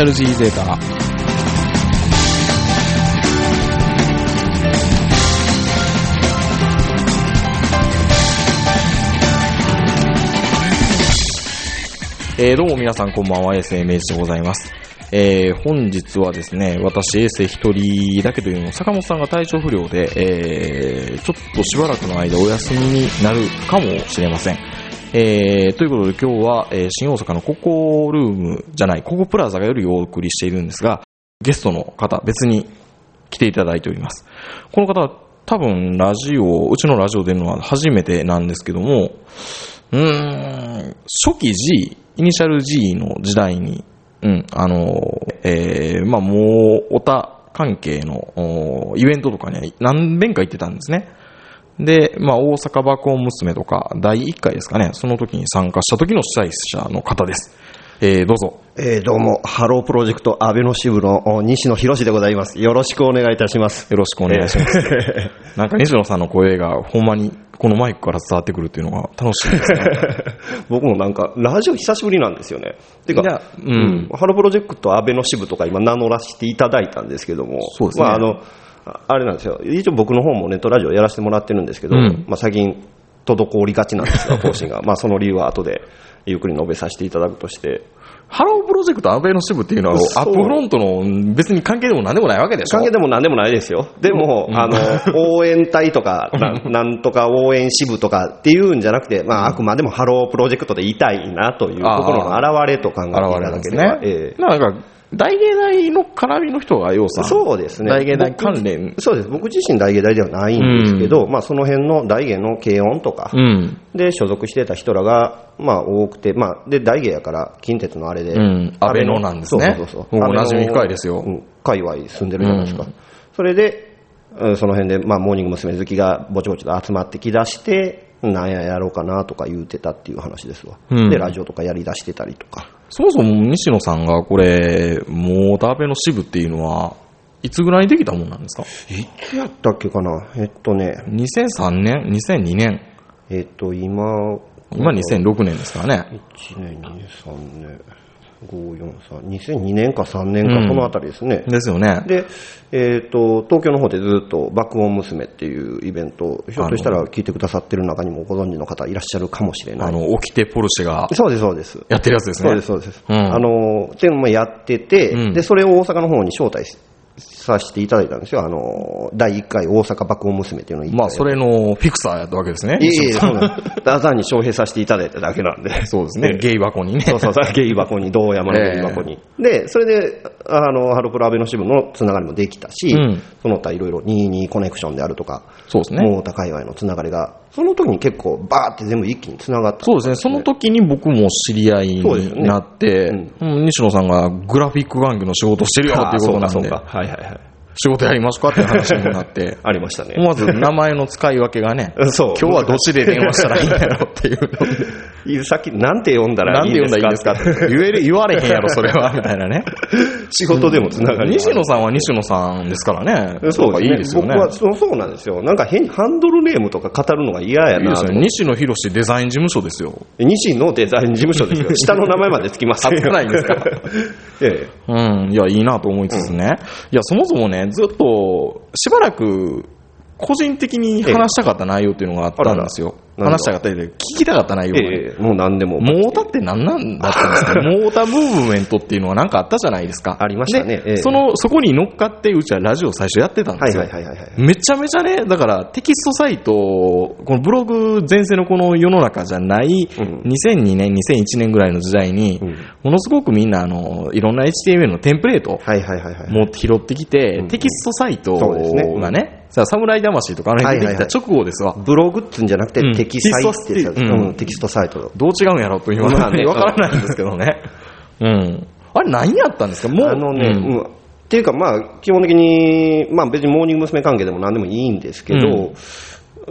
ャル G ゼータ。えー、どうも皆さんこんばんは、衛星明治でございます。えー、本日はですね、私、衛星一人だけというのも、坂本さんが体調不良で、えー、ちょっとしばらくの間お休みになるかもしれません。えー、ということで今日は、えー、新大阪のココールームじゃない、ココプラザがよりお送りしているんですが、ゲストの方、別に来ていただいております。この方は多分ラジオ、うちのラジオ出るのは初めてなんですけども、うーん、初期 G、イニシャル G の時代に、うん、あの、えー、まあもう、オタ関係のイベントとかに何遍か行ってたんですね。で、まあ、大阪爆音娘とか、第1回ですかね、その時に参加した時の主催者の方です。えー、どうぞ。えーどうも、ハロープロジェクトあべの支部のお西野ヒロシでございます。よろしくお願いいたします。よろしくお願いします。なんか西野さんの声がほんまにこのマイクから伝わってくるっていうのが楽しいですね。僕もなんか、ラジオ久しぶりなんですよね。てか、いやうんハロープロジェクトあべの支部とか今名乗らせていただいたんですけども、そうですねまああの、ああれなんですよ。一応僕の方もネットラジオやらせてもらってるんですけど、うん。まあ最近、滞りがちなんですが、更新が。まあその理由は後でゆっくり述べさせていただくとして、ハロープロジェクトあべの支部っていうのは、アップフロントの別に関係でも何でもないわけでしょ？関係でも何でもないですよ。でも、あの、応援隊とか、ななんとか応援支部とかっていうんじゃなくて、まあ、あくまでもハロープロジェクトで言いたいなというところの表れと考えていただければ、ね。ええ。なんか、大芸大の絡みの人が、ようさん。そうですね。大芸大関連。僕そうです。僕自身大芸大ではないんですけど、まあその辺の大芸の軽音とかうん。で所属してた人らが、まあ多くて、まあで大芸やから近鉄のあれで、うん安倍のなんですねそうそうそう。もう馴染み深いですようん界隈住んでるじゃないですか。うんそれで、うんその辺で、まあモーニング娘。好きがぼちぼちと集まってきだして、なんややろうかなとか言うてたっていう話ですわ。うんで、ラジオとかやりだしてたりとか。そもそも西野さんがこれ、もうダーベの支部っていうのは、いつぐらいにできたもんなんですか？いつやったっけかな？えっとね、?2003 年 ?2002 年？えっと今、今2006年ですからね。1年、2年、3年、5、4、3、2002年か3年うんか、そのあたりですね。ですよね。で、えっ、と、東京の方でずっと爆音娘っていうイベントを、ひょっとしたら聞いてくださってる中にもご存知の方いらっしゃるかもしれない。あの、起きてポルシェがそうです、そうです。やってるやつですね。そうです、そうです。うんあの、っていうのもやってて、うんで、それを大阪の方に招待させていただいたんですよ。あの、第1回大阪爆音娘っていうのをまあ、それのフィクサーやったわけですね。いえいえ、そうなんです。ダザンに招聘させていただいただけなんで。そうですね。ゲイ箱にね。そうそうそう、ゲイ箱に、道山のゲイ箱に。で、それで、あの、ハロプロアベノ支部のつながりもできたし、うんその他いろいろ22コネクションであるとか、そうですね。モータ界隈のつながりが、その時に結構バーって全部一気につながった。そうですね。その時に僕も知り合いになって、うんうん西野さんがグラフィック玩具の仕事してるよっていうことなんで。はいはいはい。仕事やりますかっていう話にもなって、ありましたね。思わず名前の使い分けがね、そう今日はどっちで電話したらいいんだろうっていう のさっき、なんて読んだらいいんですかですかって言える、言われへんやろ、それは、みたいなね。仕事でもつながりがある西野さんは西野さんですからね。そうですね。いいですよね。僕はそうそうなんですよ。なんか変にハンドルネームとか語るのが嫌やいいですよね。なと思って。西野博士デザイン事務所ですよ。西のデザイン事務所ですよ。下の名前までつきますあつかないんですか ええ。うん。いや、いいなと思いつつね。いや、そもそもね、ずっと、しばらく、個人的に話したかった内容っていうのがあったんですよ。あらら話したかったりで、聞きたかった内容がね、ええ、もう何でも。モータって何なんだったんですか？モータムーブメントっていうのは何かあったじゃないですか。ありましたねでええその、そこに乗っかって、うちはラジオ最初やってたんではいすよ。はいはいはいはい。めちゃめちゃね、だからテキストサイト、このブログ全盛のこの世の中じゃない、うん2002年、2001年ぐらいの時代に、うんものすごくみんなあの、いろんな HTML のテンプレートはいはいはいはい。も拾ってきて、うんテキストサイトそうですねがね、さあ、侍魂とかあの辺出てきた直後ですわ。ブログっつうんじゃなくてうんテキサイってやつ、テキストうんテキストサイト。どう違うんやろうというのはまあねわからないんですけどね。うん。あれ何やったんですか？もう。あのね、うんうんっていうかまあ、基本的に、まあ別にモーニング娘。関係でも何でもいいんですけど、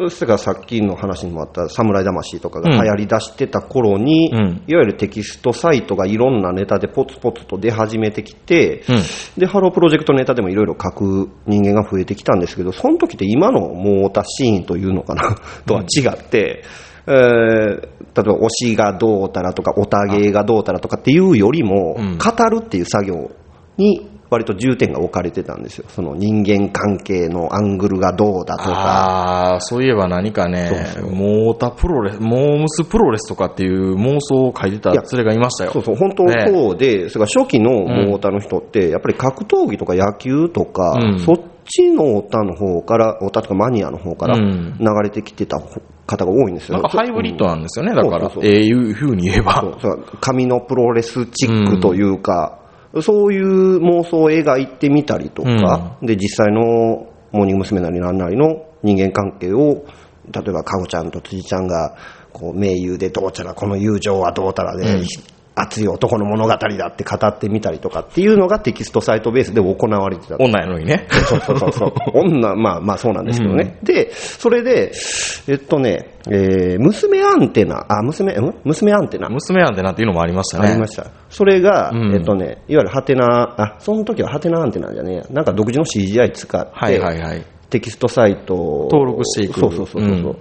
それからさっきの話にもあった侍魂とかが流行り出してた頃に、うん。いわゆるテキストサイトがいろんなネタでポツポツと出始めてきて、うん。で、ハロープロジェクトネタでもいろいろ書く人間が増えてきたんですけど、その時って今のモータシーンというのかな、とは違って、えー例えば推しがどうたらとか、おたげがどうたらとかっていうよりも、うん。語るっていう作業に割と重点が置かれてたんですよ。その人間関係のアングルがどうだとか。ああ、そういえば何かね、モータプロレス、モームスプロレスとかっていう妄想を書いてた連れがいましたよ。そうそう、本当ね。そうで、それから初期のモータの人って、やっぱり格闘技とか野球とか、うん。そっちのオタの方から、オタとかマニアの方からうん。流れてきてた方が多いんですよ。ハイブリッドなんですよね、だから。ええいうふう。に言えば。そう。そう。紙のプロレスチックというか、そういう妄想を描いてみたりとか、で実際のモーニング娘。なりなんなりの人間関係を、例えばかごちゃんと辻ちゃんがこう盟友でどうちゃら、この友情はどうたらで、うん熱い男の物語だって語ってみたりとかっていうのがテキストサイトベースで行われてた。女やのにね。そうそうそうそう。女、まあまあそうなんですけどね。で、それで、えっとね、えー娘アンテナ、あ、娘、ん娘アンテナ。娘なんてなんていうのもありましたね。ありました。それが、うんえっとね、いわゆるハテナ、あ、その時はハテナアンテナじゃねえや。なんか独自の CGI 使って、はいはいはい。テキストサイトを登録していくそうそうそうそう。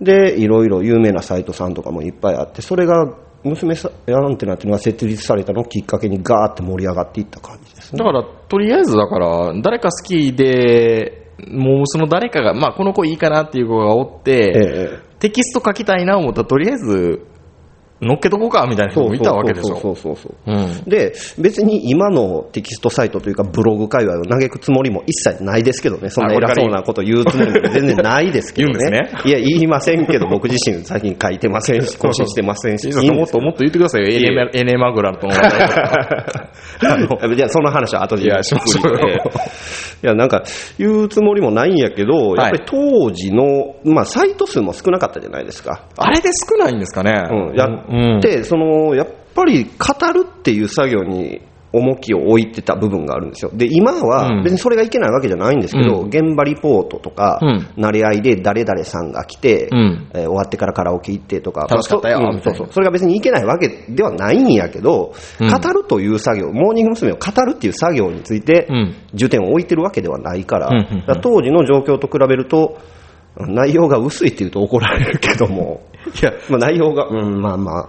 で、いろいろ有名なサイトさんとかもいっぱいあって、それが、娘さアンテナっていうのが設立されたのをきっかけにガーって盛り上がっていった感じですね。だから、とりあえずだから、誰か好きで、もうその誰かが、まあこの子いいかなっていう子がおって、ええテキスト書きたいな思ったら、とりあえず、乗っけとこうかみたいな人もいたわけでしょ。そうそうそうそう。うん。で、別に今のテキストサイトというかブログ界隈を嘆くつもりも一切ないですけどね、そんな偉そうなこと言うつもりも全然ないですけどね。言うんですいや、言いませんけど、僕自身最近書いてませんし、更新してませんし、もっともっと言ってくださいよ、エネマグラと の。あのじゃあその話は後でいやしましょう いや、なんか、言うつもりもないんやけど、やっぱり当時の、まあ、サイト数も少なかったじゃないですか。あれで少ないんですかね。うん、やって、そのやっぱり語るっていう作業に重きを置いてた部分があるんですよ。で、今うん。は別にそれがいけないわけじゃないんですけど、うん。現場リポートとか、うん。慣れ合いで誰々さんが来て、うん。えー終わってからカラオケ行ってとか、楽しかったよまあそそうそう。それが別にいけないわけではないんやけど、うん。語るという作業、モーニング娘。を語るっていう作業についてうん、重点を置いてるわけではないから、から当時の状況と比べると、内容が薄いって言うと怒られるけども、いや、まあ、内容が、うん、まあまあ、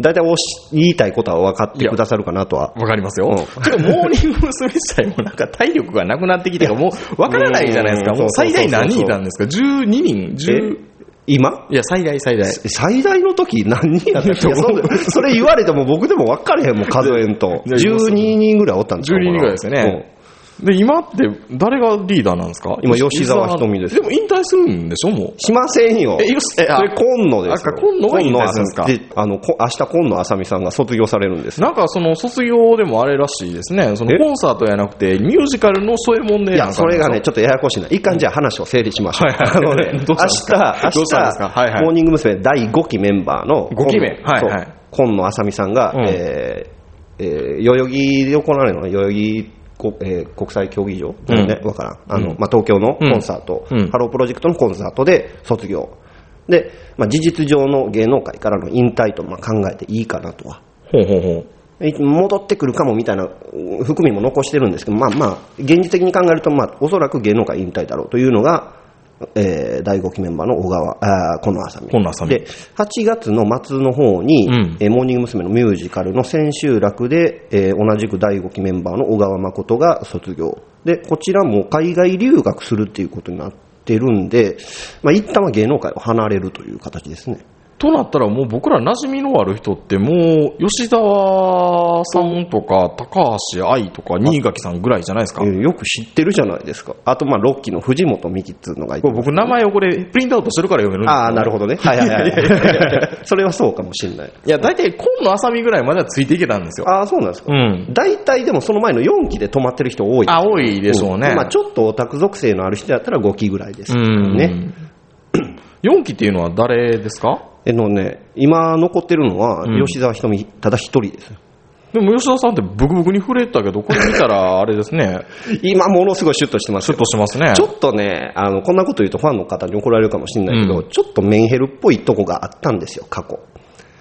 大体おし言いたいことは分かってくださるかなとは。わかりますよ。うんてか、モーニング娘。自体もなんか体力がなくなってきて、もうわからないじゃないですか。うんもう最大何人いたんですか ?12 人 ?10? 今？いや、最大最大。最大の時何人やったっけ？それ言われても僕でも分かれへんもん、数えんと。いや12人ぐらいおったんです12人ぐらいですよね。で、今って誰がリーダーなんですか？今吉沢ひとみですでも引退するんでしょ？もう。しませんよ。えよしえあそれ今野ですよ。あ今野が引退するんですか？で、あの、こ明日今野あさみさんが卒業されるんです。なんかその卒業でもあれらしいですね。そのえ？コンサートやなくて、ミュージカルの添え物でいや、それがね、ちちょっとややこしいな。一貫じゃあ話を整理しましょう。はいはいあのね、明日、明日、モーニング娘。第5期メンバーの、5期目はい今野あさみさんが、うんえーえー代々木で行われるのは、代々木こえー国際競技場、うんね、わからん。あの、うんまあ、東京のコンサート、うんハロープロジェクトのコンサートで卒業。で、まあ、事実上の芸能界からの引退とまあ考えていいかなとは。ほうほうほう。戻ってくるかもみたいなうん含みも残してるんですけど、まあまあ、現実的に考えると、まあ、おそらく芸能界引退だろうというのが、えー第5期メンバーの小川、あ。このあさみで、8月の末の方に、うんえーモーニング娘。のミュージカルの千秋楽で、えー同じく第5期メンバーの小川誠が卒業。で、こちらも海外留学するっていうことになってるんで、まあ、一旦は芸能界を離れるという形ですね。となったらもう僕ら馴染みのある人ってもう吉沢さんとか高橋愛とか新垣さんぐらいじゃないですか。えーよく知ってるじゃないですか。あと、まあ、6期の藤本美貴っていうのがいてこれ僕名前をこれプリントアウトしてるから読めるんですよああ、なるほどね。はいはいはい。それはそうかもしれない。いや、大体今野あさみぐらいまではついていけたんですよ。ああ、そうなんですか。うん。大体でもその前の4期で止まってる人多い。あ、多いでしょうね。んまあちょっとオタク属性のある人だったら5期ぐらいです。ね。4期っていうのは誰ですか？えのね、今残ってるのはうん吉沢ひとみただ一人ですよ。でも吉田さんってブクブクに触れてたけど、これ見たら あれですね、今ものすごいシュッとしてますよシュッとしてますね。ちょっとね、あの、こんなこと言うとファンの方に怒られるかもしれないけど、うんちょっとメンヘルっぽいとこがあったんですよ、過去。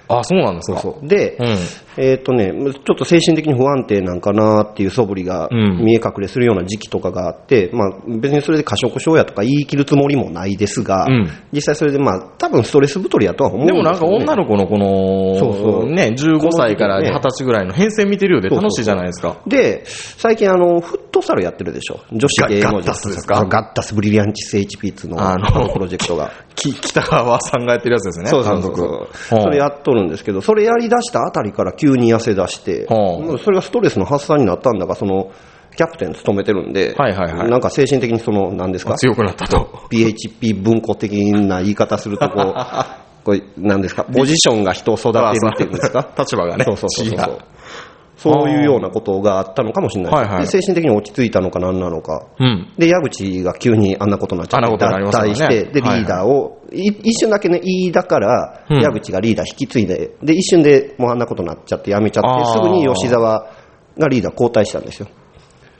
あ、そうなんですか。そうそう。で、うん。えっ、とね、ちょっと精神的に不安定なんかなっていう素振りがうん見え隠れするような時期とかがあって、まあ別にそれで過食症やとか言い切るつもりもないですが、うん実際それでまあ多分ストレス太りやとは思うんですよ、ね。でもなんか女の子のこの、そうそうね、15歳からこの時ね20歳ぐらいの変遷見てるようで楽しいじゃないですか。で、最近あの、フットサルやってるでしょ。女子芸能ガガッタスですか？ガッタスブリリアンチス HP2 のあのプロジェクトが。き北川さんがやってるやつですね。そうそうそうそれやっとるんですけど、それやり出したあたりから急に痩せ出して、それがストレスの発散になったんだか、その、キャプテン務めてるんで、はいはいはいなんか精神的にその、なんですか、強くなったと。PHP 文庫的な言い方すると、こう、これ、なんですか、ポジションが人を育てるっていうんですか？立場がね。そうそうそうそうそういうようなことがあったのかもしれないはいはいで精神的に落ち着いたのか何なのか。うん。で、矢口が急にあんなことになっちゃって、脱退して、で、リはいはいーダーを、い一瞬だけね、飯田からうん矢口がリーダー引き継いで、で、一瞬でもうあんなことになっちゃって、辞めちゃって、すぐに吉沢がリーダー交代したんですよ。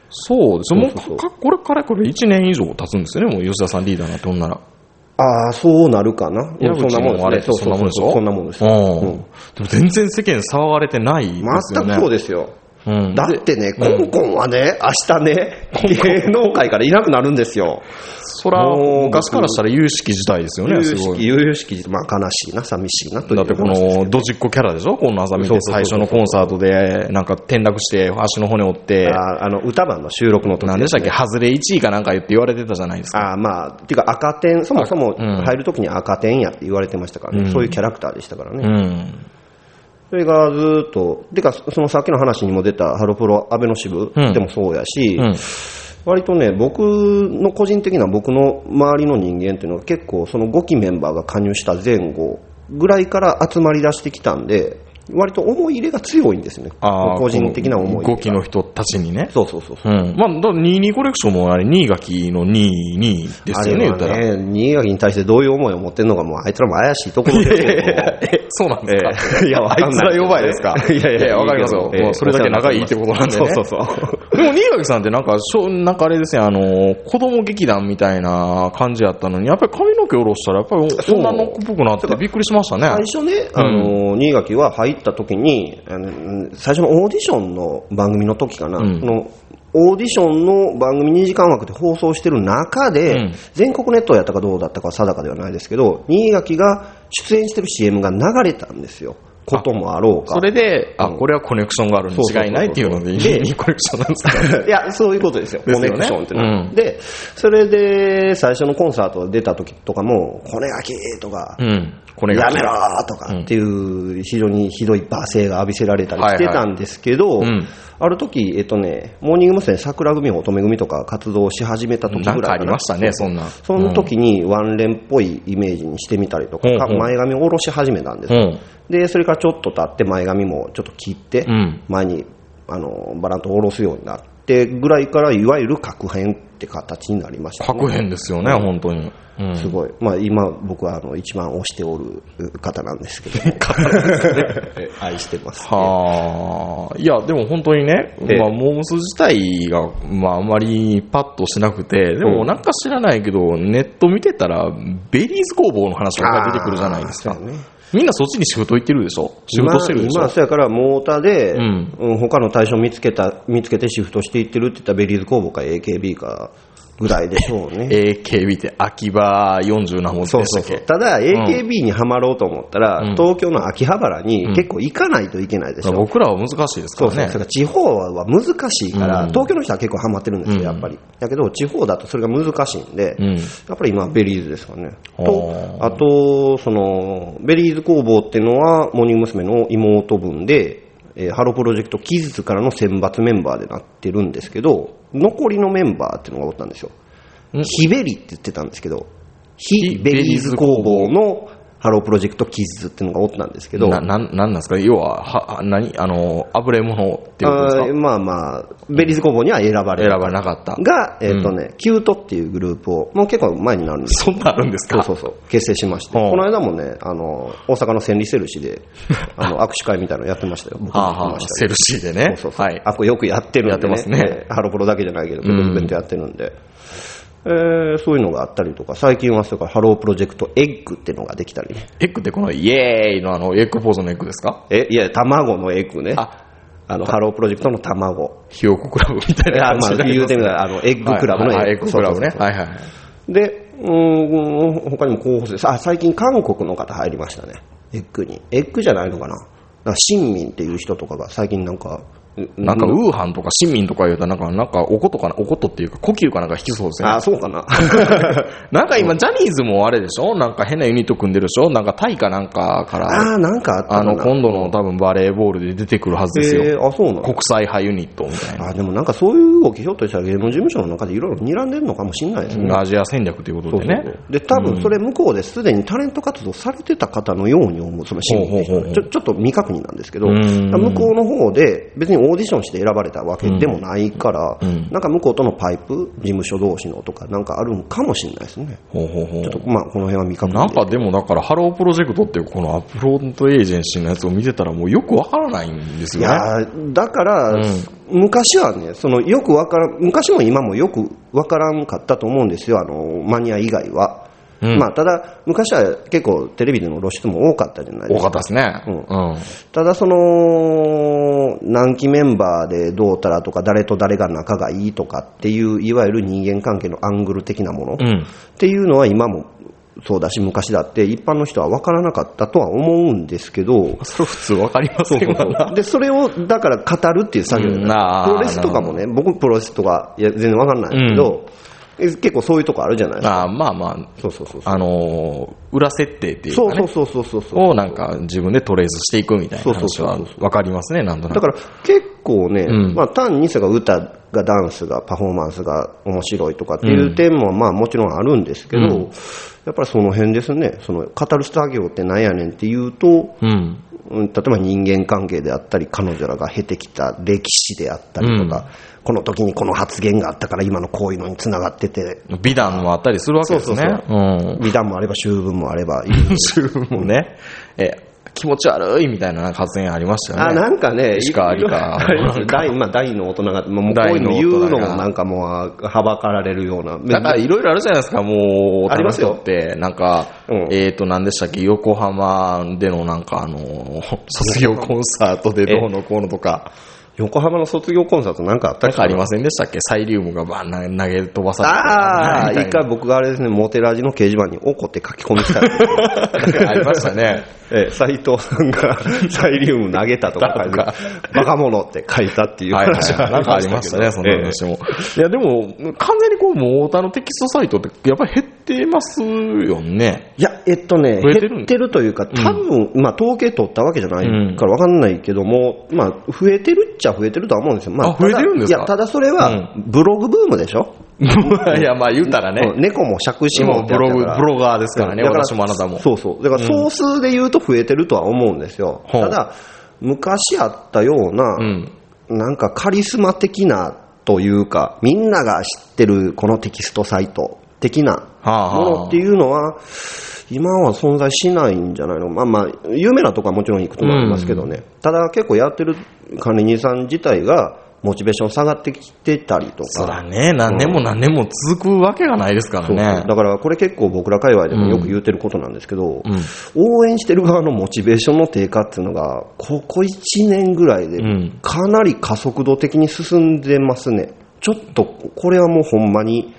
そうですよ。もうこれからこれ1年以上経つんですよね、もう吉田さんリーダーになってほんなら。ああ、そうなるかな？矢口そんなもんもあれですね。そうそうそう。そんなもんです。でも全然世間騒がれてないですよね。全くそうですよ。うん。だってね、コンコンはね、明日ね、芸能界からいなくなるんですよ。そら、昔からしたら有識事態ですよね、有。識、有々しき、まあ悲しいな、寂しいなという。だってこの、ドジっ子キャラでしょ？このあざみで最初のコンサートで、なんか転落して足の骨折って、ああの、歌番の収録の時何でしたっけ？ね外れ1位かなんか言って言われてたじゃないですか。ああまあ、っていうか赤点、そもそもうん。入るときに赤点やって言われてましたからね、うん。そういうキャラクターでしたからうね。ん。それがずーっと、てか、そのさっきの話にも出たハロプロ安倍の支部うんでもそうやし、うん。割とね、僕の個人的な僕の周りの人間っていうのは結構その5期メンバーが加入した前後ぐらいから集まり出してきたんで、割と思い入れが強いんですね。あー個人的な思い入れが。5期の人たちにね。そうそうそうそう。うん。まあ、だ22コレクションもあれ、新垣の2位、2位ですよね、言ったら。新垣に対してどういう思いを持ってるのかも、あいつらも怪しいところで そうなんですか、ええ いやあいつら弱いですか いやいやわかりますよ。ええもうそれだけ仲いいってことなんでね。そうそうそう。でも、新垣さんってなんか、しょなんかあれですね、あの、子供劇団みたいな感じやったのに、やっぱり髪の毛下ろしたら、やっぱり女の子っぽくなってびっくりしましたね。最初ね、あの、新垣は入った時に、あの最初のオーディションの番組の時かな、うんそのオーディションの番組2時間枠で放送してる中で、うん全国ネットやったかどうだったかは定かではないですけど、新垣が出演してる CM が流れたんですよ。こともあろうか。それで、あ、うんこれはコネクションがあるに違いないっていうので、そうそうそうそういいコネクションなんですか？いや、そういうことですよ。ですよねコネクションってうんで、それで、最初のコンサート出た時とかも、コネガキとか、うん。これが。やめろとかっていう、非常にひどい罵声が浴びせられたりしてたんですけど、ある時、えっとね、モーニング娘。桜組乙女組とか活動し始めた時ぐらないんかありましたね、そんなん。その時にワンレンっぽいイメージにしてみたりとか、前髪を下ろし始めたんです。で、それからちょっと経って前髪もちょっと切って、うん前にあのバランと下ろすようになってぐらいから、いわゆる角変って形になりました、ね。確変ですよね、本当に。うん。すごい。まあ今僕はあの一番推しておる方なんですけど、愛してます、はあ、いや、でも本当にね、ええ。まあ、モームス自体が、まあ、あまりパッとしなくて、でもなんか知らないけど、ネット見てたら、Berryz工房の話が出てくるじゃないですか。ねみんなそっちにシフト行ってるでしょ？シフトしてるでしょ？今、今そうやから、モーヲタで、うん。うん他の対象見つけた、見つけてシフトしていってるって言ったら、 Berryz工房か AKB かぐらいでしょうね。AKB って秋葉40何本でしたっけ？ただ、AKB にはまろうと思ったら、うん東京の秋葉原に結構行かないといけないでしょ。僕らは難しいですかそうそう。らねそれ。から地方は難しいから、うん東京の人は結構ハマってるんですよ、うんやっぱり。だけど、地方だとそれが難しいんで、うんやっぱり今、ベリーズですかね。と、あと、その、ベリーズ工房っていうのは、モーニング娘。の妹分で、えーハロプロジェクトキッズからの選抜メンバーでなってるんですけど、残りのメンバーっていうのがおったんですよ。ん非ベリって言ってたんですけど、非ベリーズ工房のハロープロジェクトキッズっていうのがおったんですけど、な、なん、なんですか？要は、は、何？あの、あぶれ者っていうことですか？あーまあまあ、ベリーズ工房には選ばれる選ばれなかった。が、えっ、とね、キュートっていうグループを、もう結構前になるんですそんなんあるんですか？そうそうそう、結成しまして、はあこの間もね、あの、大阪の千里セルシーで、あの、握手会みたいなのやってましたよ。僕 もはあはあ、行きましたセルシーでね。そうそうそう。はい。あ、これよくやってるんで、やってますね。えーハロプロだけじゃないけど、結構イベントやってるんで。えーそういうのがあったりとか、最近はそれからハロープロジェクトエッグっていうのができたりね。エッグってこのイエーイのあの、エッグポーズのエッグですか？え、いや、卵のエッグね。ああの、ハロープロジェクトの卵。ひよこクラブみたいな感じになり言うてみたら、あの、エッグクラブのはいはいはいエッグクラブね。はいはい。で、うーん、他にも候補生、あ、最近韓国の方入りましたね。エッグに。エッグじゃないのかな？なんか、新民っていう人とかが最近なんか、なんか、ウーハンとか市民とか言うと、なんか、なんか、おことかな、おことっていうか、呼吸かなんか引きそうですね。あ、そうかな。なんか今、ジャニーズもあれでしょ？なんか変なユニット組んでるでしょ？なんかタイかなんかから、あー、なんかあの、今度の多分バレーボールで出てくるはずですよ。えー、あ、そうなの国際派ユニットみたいな。あ、でもなんかそういう動きひょっとしたら芸能事務所の中でいろいろ睨んでるのかもしれないですね。アジア戦略ということでね。そうそうそうで、多分それ向こうですでにタレント活動されてた方のように思う、その市民って人ほうほうほうほうちょちょっと未確認なんですけど、うん向こうの方で別にオーディションして選ばれたわけでもないから、うんなんか向こうとのパイプ、事務所同士のとかなんかあるんかもしれないですね。ほうほうほうちょっとまあこの辺は未確認でなんかでもだから、ハロープロジェクトっていうこのアップフロントエージェンシーのやつを見てたらもうよくわからないんですいよね。やーだから、うん昔はね、そのよくわからん、昔も今もよくわからんかったと思うんですよ、あのマニア以外は。うんまあ、ただ、昔は結構テレビでの露出も多かったじゃないですか。多かったですね。うんうん。ただ、その、何期メンバーでどうたらとか、誰と誰が仲がいいとかっていう、いわゆる人間関係のアングル的なもの、っうん。ていうのは今もそうだし、昔だって、一般の人は分からなかったとは思うんですけど、それ普通わかりませんわな。で、それを、だから語るっていう作業うんプロレスとかもね、僕プロレスとか、いや、全然わかんないけど、え結構そういうとこあるじゃないですか。あまあまあ、そうそうそう。あのー裏設定っていうかね。そうそうそうそうそう。をなんか自分でトレースしていくみたいな話はそうそうそうそうわかりますね、なんとなく。だから結構ね、うんまあ単にそれが歌がダンスがパフォーマンスが面白いとかっていう点もまあもちろんあるんですけど、うんやっぱりその辺ですね、その語る作業ってなんやねんっていうと、うん。うん例えば人間関係であったり、彼女らが経てきた歴史であったりとか、この時にこの発言があったから今のこういうのにつながってて、美談もあったりするわけですね。美談もあれば秋分もあればいい十分もね、え、気持ち悪いみたいな発言ありましたよね。あ、なんかね、石川有香あります大、まあ、大の大人が、もうこういうの言うのもなんかもう、はばかられるような。だからいろいろあるじゃないですか、もう、ありますよ。って、なんか、うん。えっ、と、何でしたっけ、横浜でのなんかあの、卒業コンサートでどうのこうのとか、横浜の卒業コンサートなんかあったっけ？なんかありませんでしたっけ？サイリウムがバーン投げ飛ばされて。ああ、一回僕があれですね、モテラジの掲示板に怒って書き込みした。ありましたね。え、斎藤さんがサイリウム投げたとか書いバカ者って書いたっていうはいはい話はい。なんかありましたね、そんなええ話も。いや、でも、完全にこう、モーターのテキストサイトって、やっぱり減ってますよね。いや、えっとね、増えてるん減ってるというか、多分、まあ、統計取ったわけじゃないからわかんないけども、まあ、増えてるっちゃ増えてるとは思うんですよ。まあ増えてるんですか？ただいや、ただそれは、ブログブームでしょ？いや、まあ言うたらねう。ん猫も杓子ももうブログ、ブグロガーですからね、私もあなたも。そうそう。だから総数で言うと増えてるとは思うんですよ。ほうただ、昔あったような、うん。なんかカリスマ的なというか、みんなが知ってるこのテキストサイト的なものっていうのは、今は存在しないんじゃないの？まあまあ、有名なとこはもちろんいくつもありますけどね。ただ結構やってる管理人さん自体が、モチベーション下がってきてたりとか。そらね、何年も何年も続くわけがないですからそうね。だからこれ結構僕ら界隈でもよく言うてることなんですけど、うん。応援してる側のモチベーションの低下っていうのが、ここ1年ぐらいでうんかなり加速度的に進んでますね。ちょっとこれはもうほんまに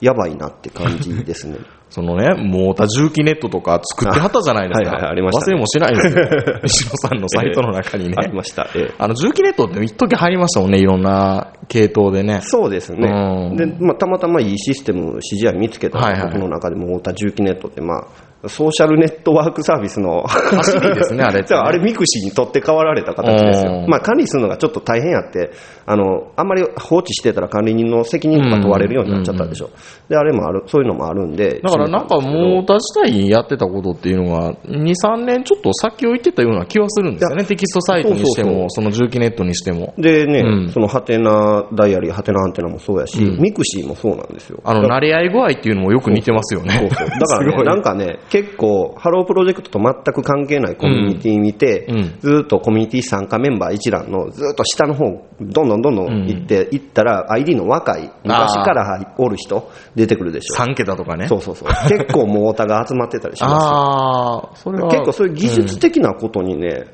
やばいなって感じですね。そのね、モータ重機ネットとか作ってはったじゃないですか。あはいはいありましたね忘れもしないですよ。石野さんのサイトの中にね。ありました。ええあの、重機ネットって一時入りましたもんね、いろんな系統でね。そうですね。うんで、まあ、たまたまいいシステム、指示案見つけたはいはい僕の中でも、太田重機ネットって、まあ、ソーシャルネットワークサービスの走りですねあれね あ、あれミクシーに取って代わられた形ですうん。よまあ、管理するのがちょっと大変やって、あの、あんまり放置してたら管理人の責任とか問われるようになっちゃったでしょ。で、あれもある、そういうのもあるんで。だからなんかモーヲタ自体にやってたことっていうのが、2、3年ちょっと先を行ってたような気はするんですよね。テキストサイトにしても、その重機ネットにしても。でね、うんそのはてなダイアリー、はてなアンテナもそうやし、うんミクシーもそうなんですよ。あの、慣れ合い具合っていうのもよく似てますよね。そうそう。だからね、なんかね、結構、ハロープロジェクトと全く関係ないコミュニティ見て、うんうんずっとコミュニティ参加メンバー一覧のずっと下の方、どんどんどんどん行って、行ったら ID の若い、昔からおる人出てくるでしょ。3桁とかね。そうそうそう。結構モーターが集まってたりしますよ。ああ、それは。結構そういう技術的なことにね、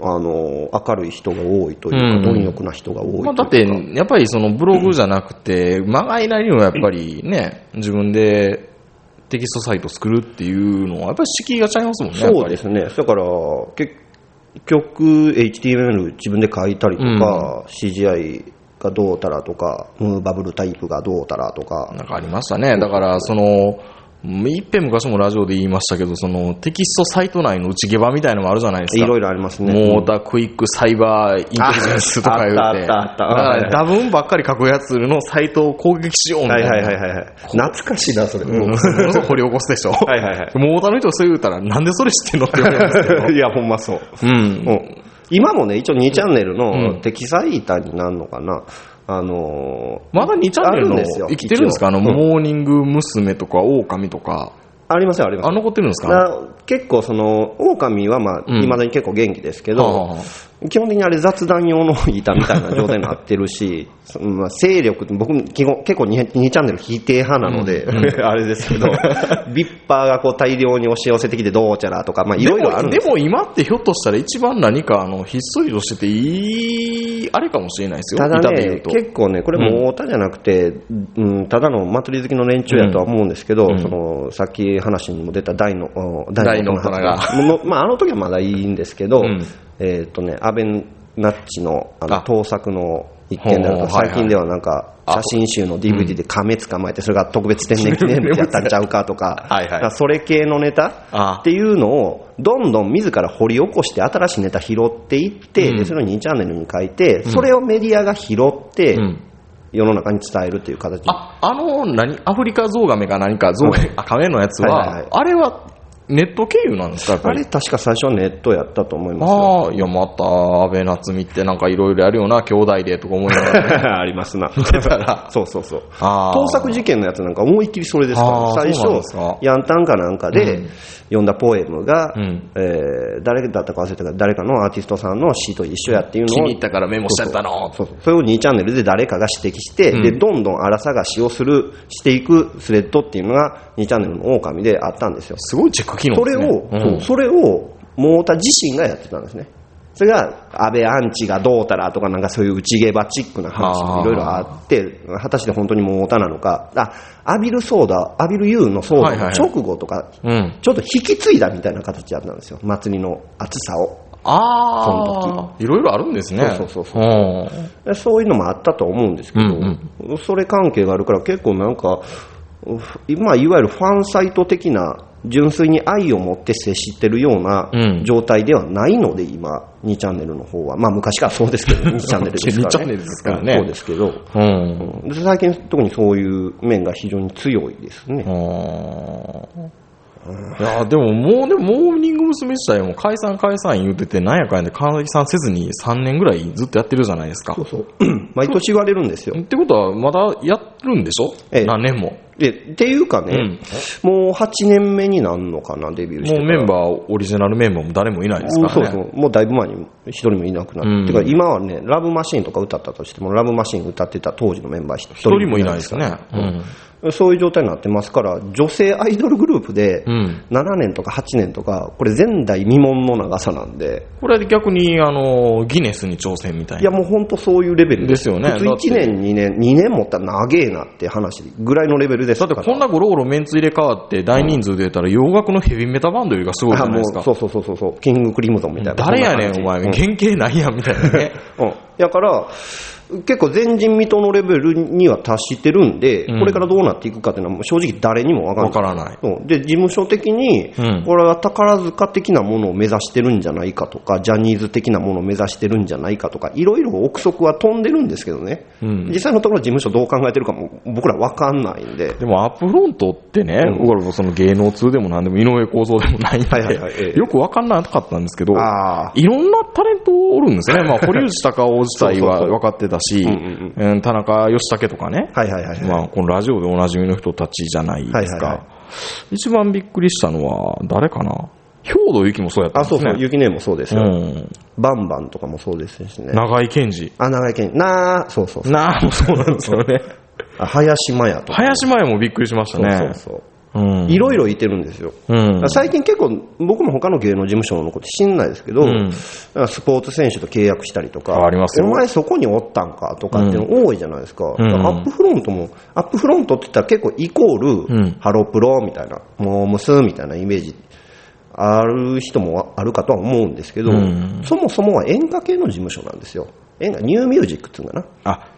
あの、明るい人が多いというか、うん貪欲な人が多いというか。まあ、だって、やっぱりそのブログじゃなくて、まがいなりにもやっぱりね、自分でテキストサイト作るっていうのは、やっぱり敷居がちゃいますもんね。そうですね。だから、結局、HTML 自分で書いたりとか、CGI がどうたらとか、ムーバブルタイプがどうたらとか、なんかありましたね。だから、その、いっぺん昔もラジオで言いましたけど、そのテキストサイト内の内ゲバみたいなのもあるじゃないですか。いろいろありますね。モータークイックサイバーインテリジェンスとか言うて。ああったあったあった。だから多分ばっかり書くやつのサイトを攻撃しようみたはいいな。はいはいはいはい。懐かしいな、それ。うんものすごい掘り起こすでしょ。はいはいはいモーターの人そう言うた。ら、なんでそれ知ってんのって言われるんですけど。いや、ほんまそう。うん。うん今もね、一応2チャンネルうのん適材板になるのかな。あのーまだ2チャンネルのあるんですよ生きてるんですか？あの、モーニング娘。とか、狼とか。ありますよ、あります。あ、残ってるんですか？な結構その、狼はまあ、うん。未だに結構元気ですけど基本的にあれ雑談用の板みたいな状態になってるし、まあ勢力、僕基本結構 2, 2チャンネル否定派なので、あれですけど、ビッパーがこう大量に押し寄せてきてどうちゃらとか、まあいろいろあるんでも今ってひょっとしたら一番何かあのひっそりとしてていいあれかもしれないですよ。ただね、結構ね、これも太田じゃなくて、うん、ただの祭り好きの連中やとは思うんですけど、うん。そのさっき話にも出た大の、お大の大人が。のまあ、あの時はまだいいんですけど、うんえっ、とね、安倍ナッチのあのあ。盗作の一件であると、最近ではなんか、あ写真集の DVD で亀捕まえて、それが特別天然記念日やったんちゃうかとか、はいはい。だからそれ系のネタあ。っていうのを、どんどん自ら掘り起こして、新しいネタ拾っていって、うん。でそれを2チャンネルに書いて、それをメディアが拾って、うん。世の中に伝えるという形。ああの何アフリカゾウガメか何かゾウガメ、あ亀のやつは、あれはネット経由なんですかあれ確か最初はネットやったと思いますよ。ああいやまた安倍夏実ってなんかいろいろやるよな兄弟でとか思いながら、ね、ありますな。そうそうそう。盗作事件のやつなんか思いっきりそれですから、最初、ヤンタンかなんかでうん。読んだポエムが、うん。えー誰だったか忘れたけど、誰かのアーティストさんの詩と一緒やっていうのを気に入ったからメモしちゃったの？そうそう。それを2チャンネルで誰かが指摘して、うん。でどんどん荒探しをするしていくスレッドっていうのが2チャンネルの狼であったんですよ。すごいチェック機能ですれを、うん。そうそれを太田自身がやってたんですね。それが安倍アンチがどうたらとかなんかそういう内ゲバチックな話もいろいろあって果たして本当に太田なのか。あアビルソーダアビル U のソーダの直後とか、うん。ちょっと引き継いだみたいな形だったんですよ。祭りの熱さを。あそのあいろいろあるんですね。そうそうそうう。ん。でそういうのもあったと思うんですけど、うん。それ関係があるから結構なんか、う今いわゆるファンサイト的な純粋に愛を持って接してるようなうん状態ではないので、今、2チャンネルの方は。まあ昔からそうですけど、2チャンネルですから、ね。2チャンネルですからねそうですけど、うんで最近特にそういう面が非常に強いですね。いやでももうでもモーニング娘。自体も解散解散言うててなんやかんやで解散せずに3年ぐらいずっとやってるじゃないですか。そうそう。毎年言われるんですよ。ってことはまだやるんでしょ、ええ。何年も？でっていうかね、もう8年目になるのかな、デビューして。もうメンバーオリジナルメンバーも誰もいないですからね。そうそう、もうだいぶ前に一人もいなくなって、うん。てか今はね、ラブマシーンとか歌ったとしても、ラブマシーン歌ってた当時のメンバー一一人もいないですね。うんそういう状態になってますから、女性アイドルグループでうん。7年とか8年とか、これ前代未聞の長さなんで、これ逆にあのギネスに挑戦みたいな。いやもう本当そういうレベルです。よね。普通だって。1年、2年、2年持ったら長えなって話ぐらいのレベルです。だってこんなゴロゴロメンツ入れ替わって大人数で出たら洋楽のヘビメタバンドよりがすごいじゃないですか。そうそうそうそうそう、キングクリムゾンみたいな。誰やねんお前。原型ないやんみたいなね。うん。だから、結構前人未到のレベルには達してるんで、うんこれからどうなっていくかっていうのは正直誰にもわからない。で、事務所的にうん、これは宝塚的なものを目指してるんじゃないかとか、ジャニーズ的なものを目指してるんじゃないかとか、いろいろ憶測は飛んでるんですけどね。うん実際のところ事務所どう考えてるかも僕らわかんないんで。でもアップフロントってね、うん僕らその芸能通でもなんでも井上構造でもないんで、はいはいはいええよくわかんなかったんですけど。いろんなタレントおるんですね。まあ、堀内隆夫自体は分かってたし、うんうんうん田中義武とかね、はいはいはいはい。まあ、このラジオでおなじみの人たちじゃないですか。はいはいは一番びっくりしたのは、誰かな？兵藤由紀もそうやったあ、んですね。そうそう、雪音もそうですよ。うん。バンバンとかもそうですしね。長井健二。あ、長井健、なあ、そうそうそう。なあ、もうそうなんですよね。あ林真也とか。林前もびっくりしましたそうね。そうそう。うん。いろいろいてるんですよ。うん。最近結構、僕も他の芸能事務所のこと知んないですけど、うんスポーツ選手と契約したりとか、ありますよお前そこにおったんかとかっていうの多いじゃないですか。んだからアップフロントも、アップフロントって言ったら結構イコール、んハロプロみたいな、モームスみたいなイメージある人もあるかとは思うんですけど、うんそもそもは演歌系の事務所なんですよ。演歌、ニューミュージックっていうのかな。あ、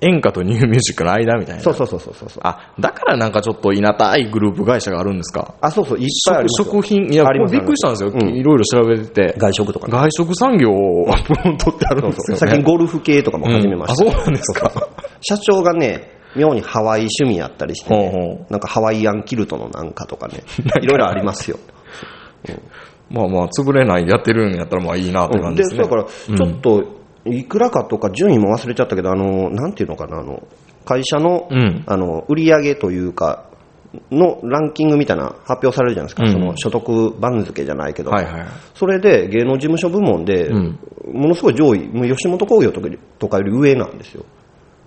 演歌とニューミュージックの間みたいな。そうそうそうそうそう。あ、だからなんかちょっといなたいグループ会社があるんですか？あ、そうそう、いっぱいありますよ食品、いや、びっくりしたんですよ。うんいろいろ調べてて。外食とかね。外食産業をアップロントってあるんですよ、ね。最近ゴルフ系とかも始めました、うんあそうなんですか？社長がね、妙にハワイ趣味やったりして、ねほうほなんかハワイアンキルトのなんかとかね、いろいろありますよ。まあまあ、潰れないでやってるんやったらまあいいなって感じでですね。だから、ちょっと、いくらかとか順位も忘れちゃったけど、あの、なんていうのかな、あの、会社の、うんあの、売上というか、のランキングみたいな発表されるじゃないですか、うんその所得番付じゃないけど、はいはい。それで芸能事務所部門で、うんものすごい上位、もう吉本興業とかより上なんですよ。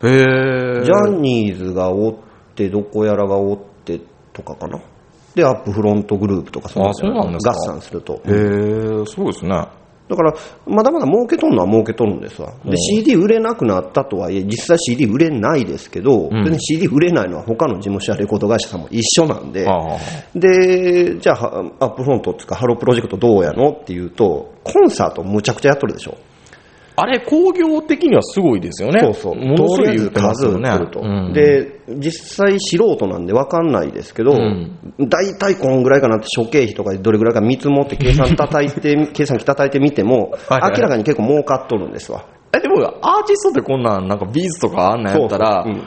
へー。ジャニーズがおって、どこやらがおってとかかな。で、アップフロントグループとかそあそうなんですか合算すると。へー、そうですね。だから、まだまだ儲けとるのは儲けとるんですわ。で、CD 売れなくなったとはいえ、実際 CD 売れないですけど、ん全然 CD 売れないのは他の事務所やレコード会社さんも一緒なんで。で、じゃあ、はアップフロントっていうか、ハロープロジェクトどうやのっていうと、コンサートむちゃくちゃやっとるでしょ。あれ、工業的にはすごいですよね。そうそう。ものすごい数売ってると。うん、で、実際素人なんで分かんないですけど、ん。大体こんぐらいかなって諸経費とかでどれぐらいか見積もって計算叩いて、計算機叩いてみても、明らかに結構儲かっとるんですわ。え、でも、アーティストってこんなん、なんかビーズとかあんなんやったら、うん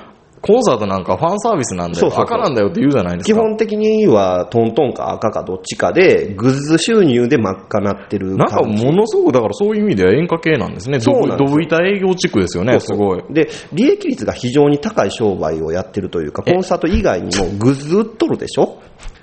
コンサートなんかファンサービスなんだよ、そうそうそう赤なんだよって言うじゃないですか。基本的にはトントンか赤かどっちかで、グッズ収入で真っ赤なってるなんか感じ。ものすごく、だからそういう意味では演歌系なんですね。そうなんですブ板営業地区ですよね、すごい。で、利益率が非常に高い商売をやってるというか、コンサート以外にもグッズ売っとるでしょ？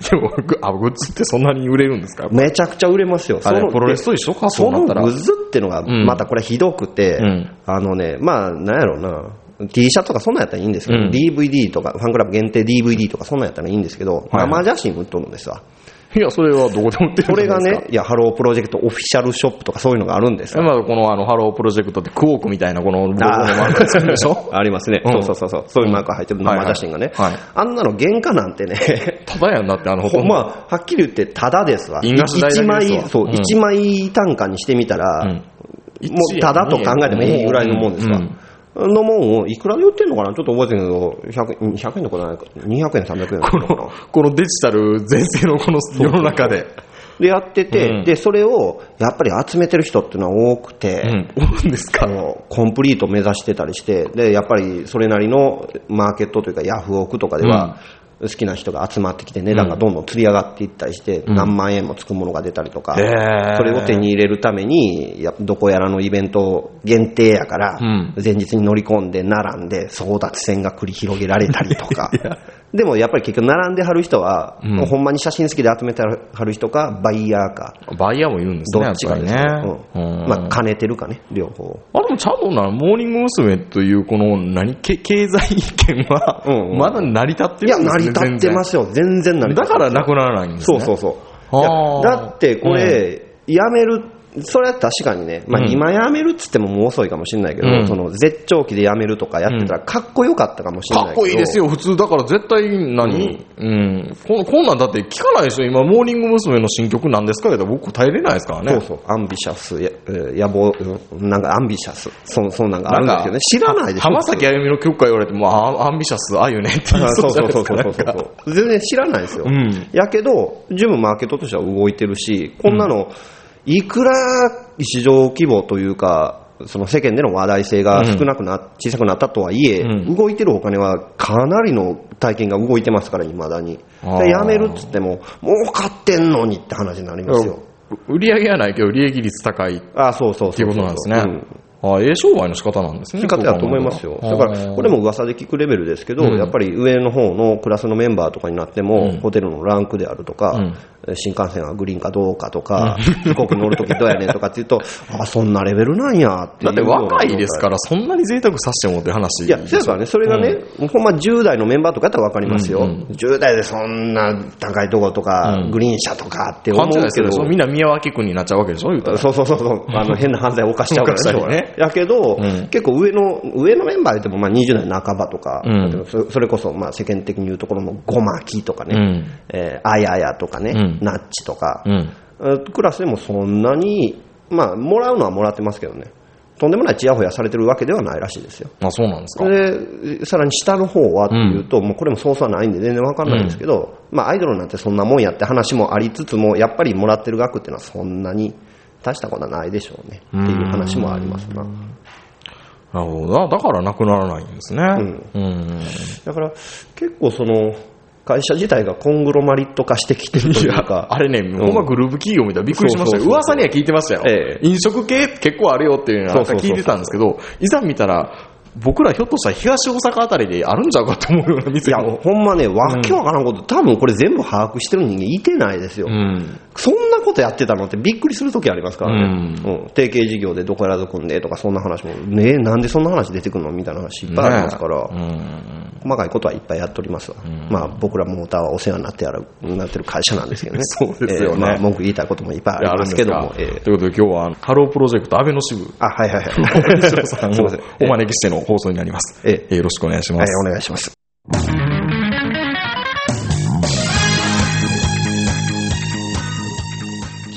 でも、グあグッズってそんなに売れるんですか？めちゃくちゃ売れますよ。あれそのプロレスと一緒か？でそうなったらグッズってのが、んまたこれひどくて、うんあのね、まあ、なんやろうな。T シャツとかそんなんやったらいいんですけど、うん。DVD とか、ファンクラブ限定 DVD とかそんなんやったらいいんですけど、はい。生写真売っとるんですわ。いや、それはどこでも売ってるそれがね、いや、ハロープロジェクトオフィシャルショップとかそういうのがあるんですよ。まあ、このあの、ハロープロジェクトってクオークみたいなこのロゴのマークつくんでしょ ありますね、うん。そうそうそうそう。そういうマーク入ってる生写真がね。はいはいはい。あんなの原価なんてね、ただやんなって、あの、ほとんまあ、はっきり言って、ただですわ。印画紙代だけ1枚そう、うん。一枚単価にしてみたら、うん。もうただと考えてもいいぐらいのもんですわ。うんのもんを、いくらで売ってんのかな？ちょっと覚えてないけど、100, 100円とかないか、200円、300円 このこのデジタル全盛のこの世の中で。で、やってて、うん。で、それを、やっぱり集めてる人っていうのは多くて、うん。多いんですか？コンプリート目指してたりして、で、やっぱりそれなりのマーケットというか、ヤフオクとかでは、好きな人が集まってきて、値段がどんどん釣り上がっていったりして、何万円もつくものが出たりとか、それを手に入れるために、やどこやらのイベント限定やから、うん。前日に乗り込んで並んで争奪戦が繰り広げられたりとか。でもやっぱり結局並んではる人は、うんほんまに写真好きで集めてはる人か、バイヤーか、バイヤーもいるんですね、どっちかですね。うんうんまあ兼ねてるかね、両方。あでもちゃんとな、モーニング娘。というこの、何、け経済圏はうんう、んまだ成り立っていや、るんですね。成り立ってますよ。全然成り立だってますからなくならないんですね。そうそうそう。だってこれ、やめる、それは確かにね、まあ、うん今やめるっつってももう遅いかもしれないけど、うんその絶頂期でやめるとかやってたらかっこよかったかもしれない。かっこいいですよ、普通。だから絶対何、うん、こんこんなんだって聞かないでしょ？今、モーニング娘。の新曲なんですか？けど、僕答えれないですからね。そうそう、アンビシャス、やえー野望、うんなんかアンビシャス、そそんなんがあるんですよね。知らないでしょ。浜崎あゆみの曲か言われても、あアンビシャスあゆねって言いあそそう。そうそうそうそうそう。全然知らないですよ。うんやけど、十分マーケットとしては動いてるし、こんなの、いくら市場規模というか、その世間での話題性が少なくな、小さくなったとはいえ、うん動いてるお金はかなりの大金が動いてますから、いまだに。やめるっつっても、儲かってんのにって話になりますよ。売り上げはないけど、利益率高い。あそうそうそうそう。っていうことなんですねうんあええ商売の仕方なんですね。仕方だと思いますよ。だから、これも噂で聞くレベルですけど、うんやっぱり上の方のクラスのメンバーとかになっても、うんホテルのランクであるとか、うん新幹線はグリーンかどうかとか、飛行機乗るときどうやねんとかって言うと、あ、そんなレベルなんやっていうだって若いですら。から、そんなに贅沢させてもって話。いや、そうやからね、それがね、ほんま10代のメンバーとかやったらわかりますよ、うんうん。10代でそんな高いとことか、うん。グリーン車とかって思うけど。みんな宮脇君になっちゃうわけでしょ言うたら。そうそうそうそう、あの変な犯罪を犯しちゃうから 犯したりねやけど、うん。結構上の、上のメンバーでもまあ20代半ばとか、うん。そそれこそまあ世間的に言うところのごまきとかね、あややとかね、うんナッチとか、クラスでもそんなに、まあ、もらうのはもらってますけどね、とんでもないちやほやされてるわけではないらしいですよ。あ、そうなんですか。でさらに下の方はというと、もうこれもソースはないんで全然わかんないんですけど、まあ、アイドルなんてそんなもんやって話もありつつも、やっぱりもらってる額っていうのはそんなに大したことはないでしょうねっていう話もありますな。なるほどな。だからなくならないんですね。んうん。だから結構その会社自体がコングロマリット化してきてるというか、あれね、ほん。まグループ企業みたいなびっくりしましたよ。噂には聞いてましたよ。ええ。飲食系結構あるよっていうのは聞いてたんですけど、いざ見たら、僕らひょっとしたら東大阪あたりであるんちゃうかと思うようない店やも。ほんまね、わけわからんこと、多分これ全部把握してる人間いてないですよ。うん。そんなことやってたのってびっくりするときありますからね、ううん。提携事業でどこやらぞ組んでとか、そんな話も、ねえ、なんでそんな話出てくるのみたいな話いっぱいありますから、うん。細かいことはいっぱいやっておりますわ、まあ、僕らモーターはお世話になってやるなってる会社なんですけどね、そうですよね。えーまあ、文句言いたいこともいっぱいありますけども、えーということで今日は、ハロープロジェクト安倍の支部、あはいはいはい、お招きしての放送になります。ええーよろしくお願いしはい、ます。お願いします。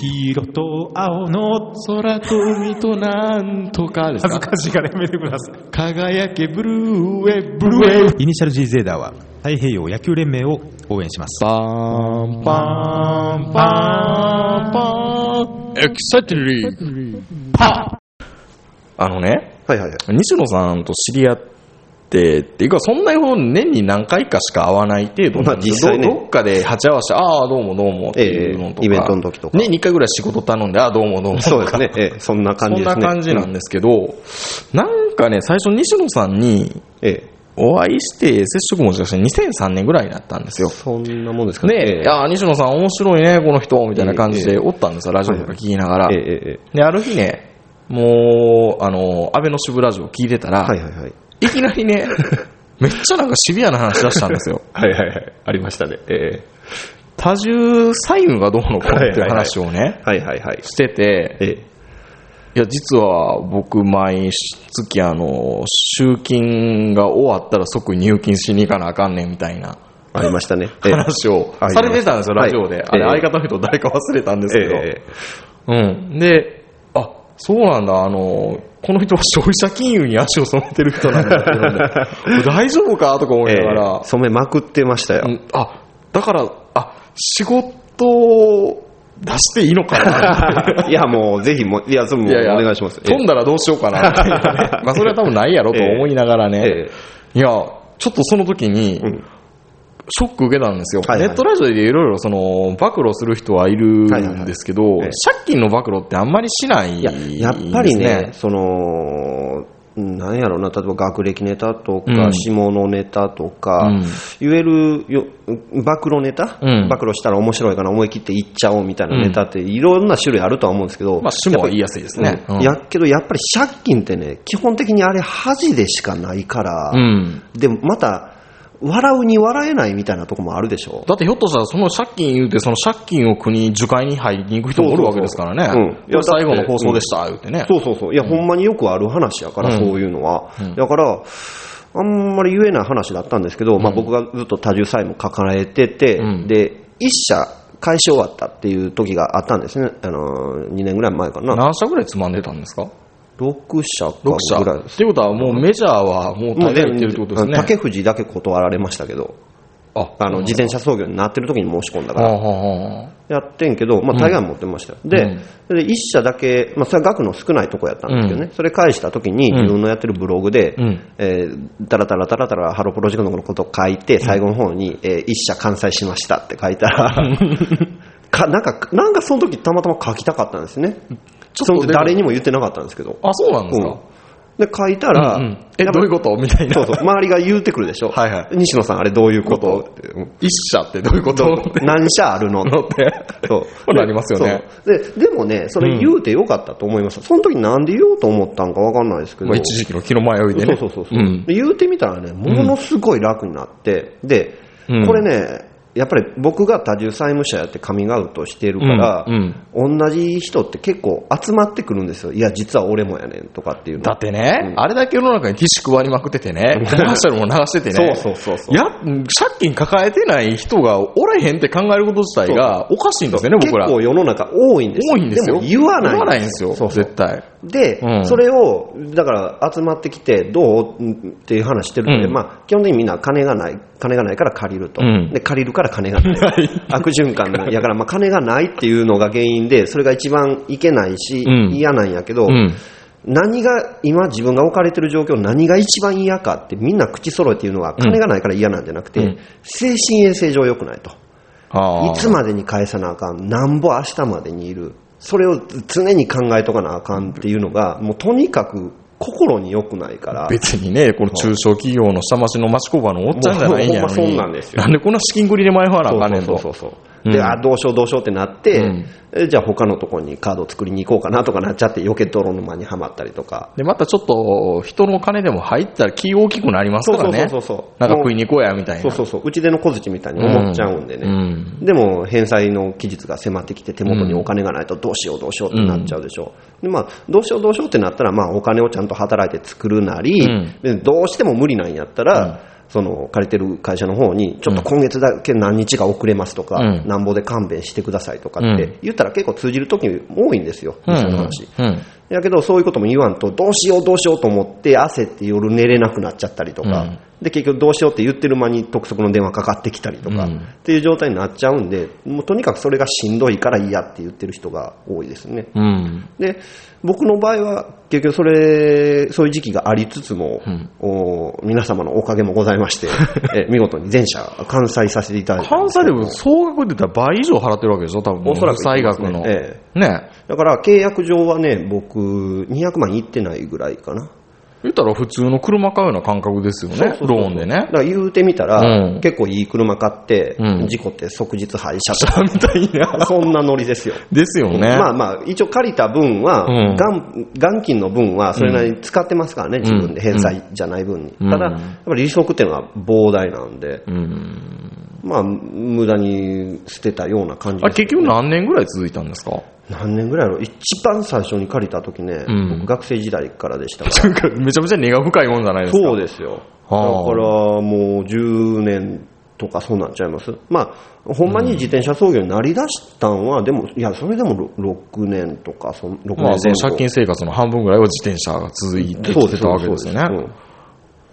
黄色と青の空と海となんとかです恥ずかしがらやめてください。輝けブルーウェブルーウェイニシャル G ゼーダーは太平洋野球連盟を応援します。ンンンンエキサイティリーパーあのね、はいはいはい。西野さんと知り合って、っていうか、そんなに年に何回かしか会わない程度なんですよ。まあね。どどっかで鉢合わせて、ああ、どうもどうもっていうのとか、ええイベントの時とか。年に1回ぐらい仕事頼んで、ああ、どうもどうもそうですね、えーそんな感じですね。そんな感じなんですけど、なんかね、最初西野さんにうんええ。お会いして、接触もしかして2003年ぐらいだったんですよ。そんなもんですかね。で、ええ。いや、西野さん面白いね、この人、みたいな感じでおったんですよ、ラジオとか聞きながら。ええええ。で、ある日ね、もう、あの、安倍の支部ラジオ聞いてたら、はいはいはい。いきなりね、めっちゃなんかシビアな話出したんですよ。はいはいはい。ありましたね。え多重債務がどうのこうのっていう話をね、えはいはいはい。してて、ええいや、実は僕、毎月、あの、集金が終わったら即入金しに行かなあかんねんみたいなありましたね。ええ話をはいされてたんですよ、ラジオで。はいあれ、ええ相方の人誰か忘れたんですけど。えうん。で、あ、そうなんだ、あの、この人は消費者金融に足を染めてる人なんだっていうのでこれ大丈夫か？とか思いえながら、え染めまくってましたよ。うん。あ、だから、あ、仕事を出していいのかな。いや、もう、ぜひもう、いや、それもういやいや、お願いします。飛んだらどうしようかな。まあそれは多分ないやろと思いながらね。え。いや、ちょっとその時に、うんショック受けたんですよ。はいはい。ネットラジオでいろいろその、暴露する人はいるんですけど、はいはい。はいええ。借金の暴露ってあんまりしないえです、いや、やっぱりね、その、なんやろうな、例えば学歴ネタとか、うん。下のネタとか、うん。言えるよ暴露ネタ、うん。暴露したら面白いから思い切って言っちゃおうみたいなネタっていろんな種類あるとは思うんですけど、まあ、主も言いやすいですね。うん。やけどやっぱり借金ってね、基本的にあれ恥でしかないから、うん。でもまた、笑うに笑えないみたいなとこもあるでしょ。だってひょっとしたらその借金言うて、その借金を国、樹海に入りに行く人もおるわけですからね。そうそうそううんこれ最後の放送でした、言うてね。そうそうそう。いや、ほんまによくある話やから、うんそういうのは。うんだから、あんまり言えない話だったんですけど、まあ僕がずっと多重債務抱えてて、うんで、一社返し終わったっていう時があったんですね。あのー、2年ぐらい前かな。何社ぐらいつまんでたんですか？6社か ?6 社。ぐらいです。ことはもうメジャーはもう大概いってるってことですね。竹藤だけ断られましたけど、ああの、自転車操業になってる時に申し込んだから、やってんけど、まあ大概持ってましたよ。で、で一社だけ、まあそれは額の少ないとこやったんですけどね、それ返した時にうん自分のやってるブログで、うんえー、タラタラタラタラハロプロジェクトのことを書いて、最後の方に、えー一社完済しましたって書いたら、かなんか、なんかその時たまたま書きたかったんですね。ちょっと誰にも言ってなかったんですけど。あ、そうなんですか？で、書いたら、うんうんえ、どういうこと？みたいな。そうそう、周りが言うてくるでしょ？はいはい西野さん、あれどういうこと？一社ってどういうこと？何社あるの？のって。そう。これありますよねで、でもね、それ言うてよかったと思います。その時なんで言おうと思ったんかわかんないですけど。まあ一時期の気の迷いでね。そうそうそうそう、言うてみたらね、ものすごい楽になって、で、うんこれね、やっぱり僕が多重債務者やってカミングアウトしてるから、うん同じ人って結構集まってくるんですよ。いや、実は俺もやねんとかっていうの。だってね、あれだけ世の中にティッシュ配りまくっててね、も流しててね、そうそうそうそうや、借金抱えてない人がおらへんって考えること自体がおかしいんですよね、僕ら。結構世の中多いんですよ。多いんですよ。も言わない。言わないんですよ、そうそう絶対。で、うんそれを、だから集まってきて、どうっていう話してるので、うんまあ、基本的にみんな金がない、金がないから借りると。うんで、借りるから金がない。悪循環のやから、まあ、金がないっていうのが原因で、それが一番いけないし、うん嫌なんやけど、うん。何が、今自分が置かれてる状況、何が一番嫌かってみんな口揃えて言うのは、金がないから嫌なんじゃなくて、うん精神衛生上良くないと。いつまでに返さなあかん、なんぼ明日までにいる、それを常に考えとかなあかんっていうのが、もうとにかく心に良くないから、別にね、この中小企業の下町の町工場のおっちゃんじゃないんやのに。んまそんなんですよなんでこんな資金繰りで前払わなあかんねんと。そうそうそうそううんで、あ、どうしようどうしようってなって、うんえじゃあ他のところにカード作りに行こうかなとかなっちゃって、余計泥沼にはまったりとか。で、またちょっと、人の金でも入ったら気大きくなりますからね。そうそうそうそうなんか食いに行こうや、みたいな。そうそうそう、うちでの小槌みたいに思っちゃうんでね。うんでも、返済の期日が迫ってきて、手元にお金がないとどうしようどうしようってなっちゃうでしょ。で、まあ、どうしようどうしようってなったら、まあ、お金をちゃんと働いて作るなり、どうしても無理なんやったら、その借りてる会社の方に、ちょっと今月だけ何日が遅れますとか、うんなんぼで勘弁してくださいとかっうんて言ったら結構通じる時多いんですよ、実際の話。うん。やけど、そういうことも言わんと、どうしようどうしようと思って、焦って夜寝れなくなっちゃったりとか、うんで、結局どうしようって言ってる間に督促の電話かかってきたりとか、うんっていう状態になっちゃうんで、もうとにかくそれがしんどいから嫌って言ってる人が多いですね。うん。で、僕の場合は、結局それ、そういう時期がありつつも、うんお皆様のおかげもございまして、え見事に全社完済させていただいて。関西でも総額で言ったら倍以上払ってるわけでしょ多分。おそらく負債額の。えねだから契約上はね、僕、200万いってないぐらいかな。言ったら普通の車買うような感覚ですよね。そうそうそうローンでねだ。から言うてみたら、うん結構いい車買って、うん事故って即日廃車とか、みたいな。そんなノリですよ。ですよね。まあまあ、一応借りた分は、うん元元金の分はそれなりに使ってますからね、自分で返済じゃない分に。うんただ、やっぱり利息っていうのは膨大なんで、うん。まあ、無駄に捨てたような感じあ、です結局何年ぐらい続いたんですか？何年ぐらいやろ一番最初に借りた時ね、うん僕学生時代からでしたから。めちゃめちゃ根が深いもんじゃないですか。そうですよ。だからはあもう10年とかそうなっちゃいます。まあ、ほんまに自転車操業になりだしたんは、でも、いや、それでも6年とか、そん6年まあ、その借金生活の半分ぐらいは自転車が続いてきてたわけですよね。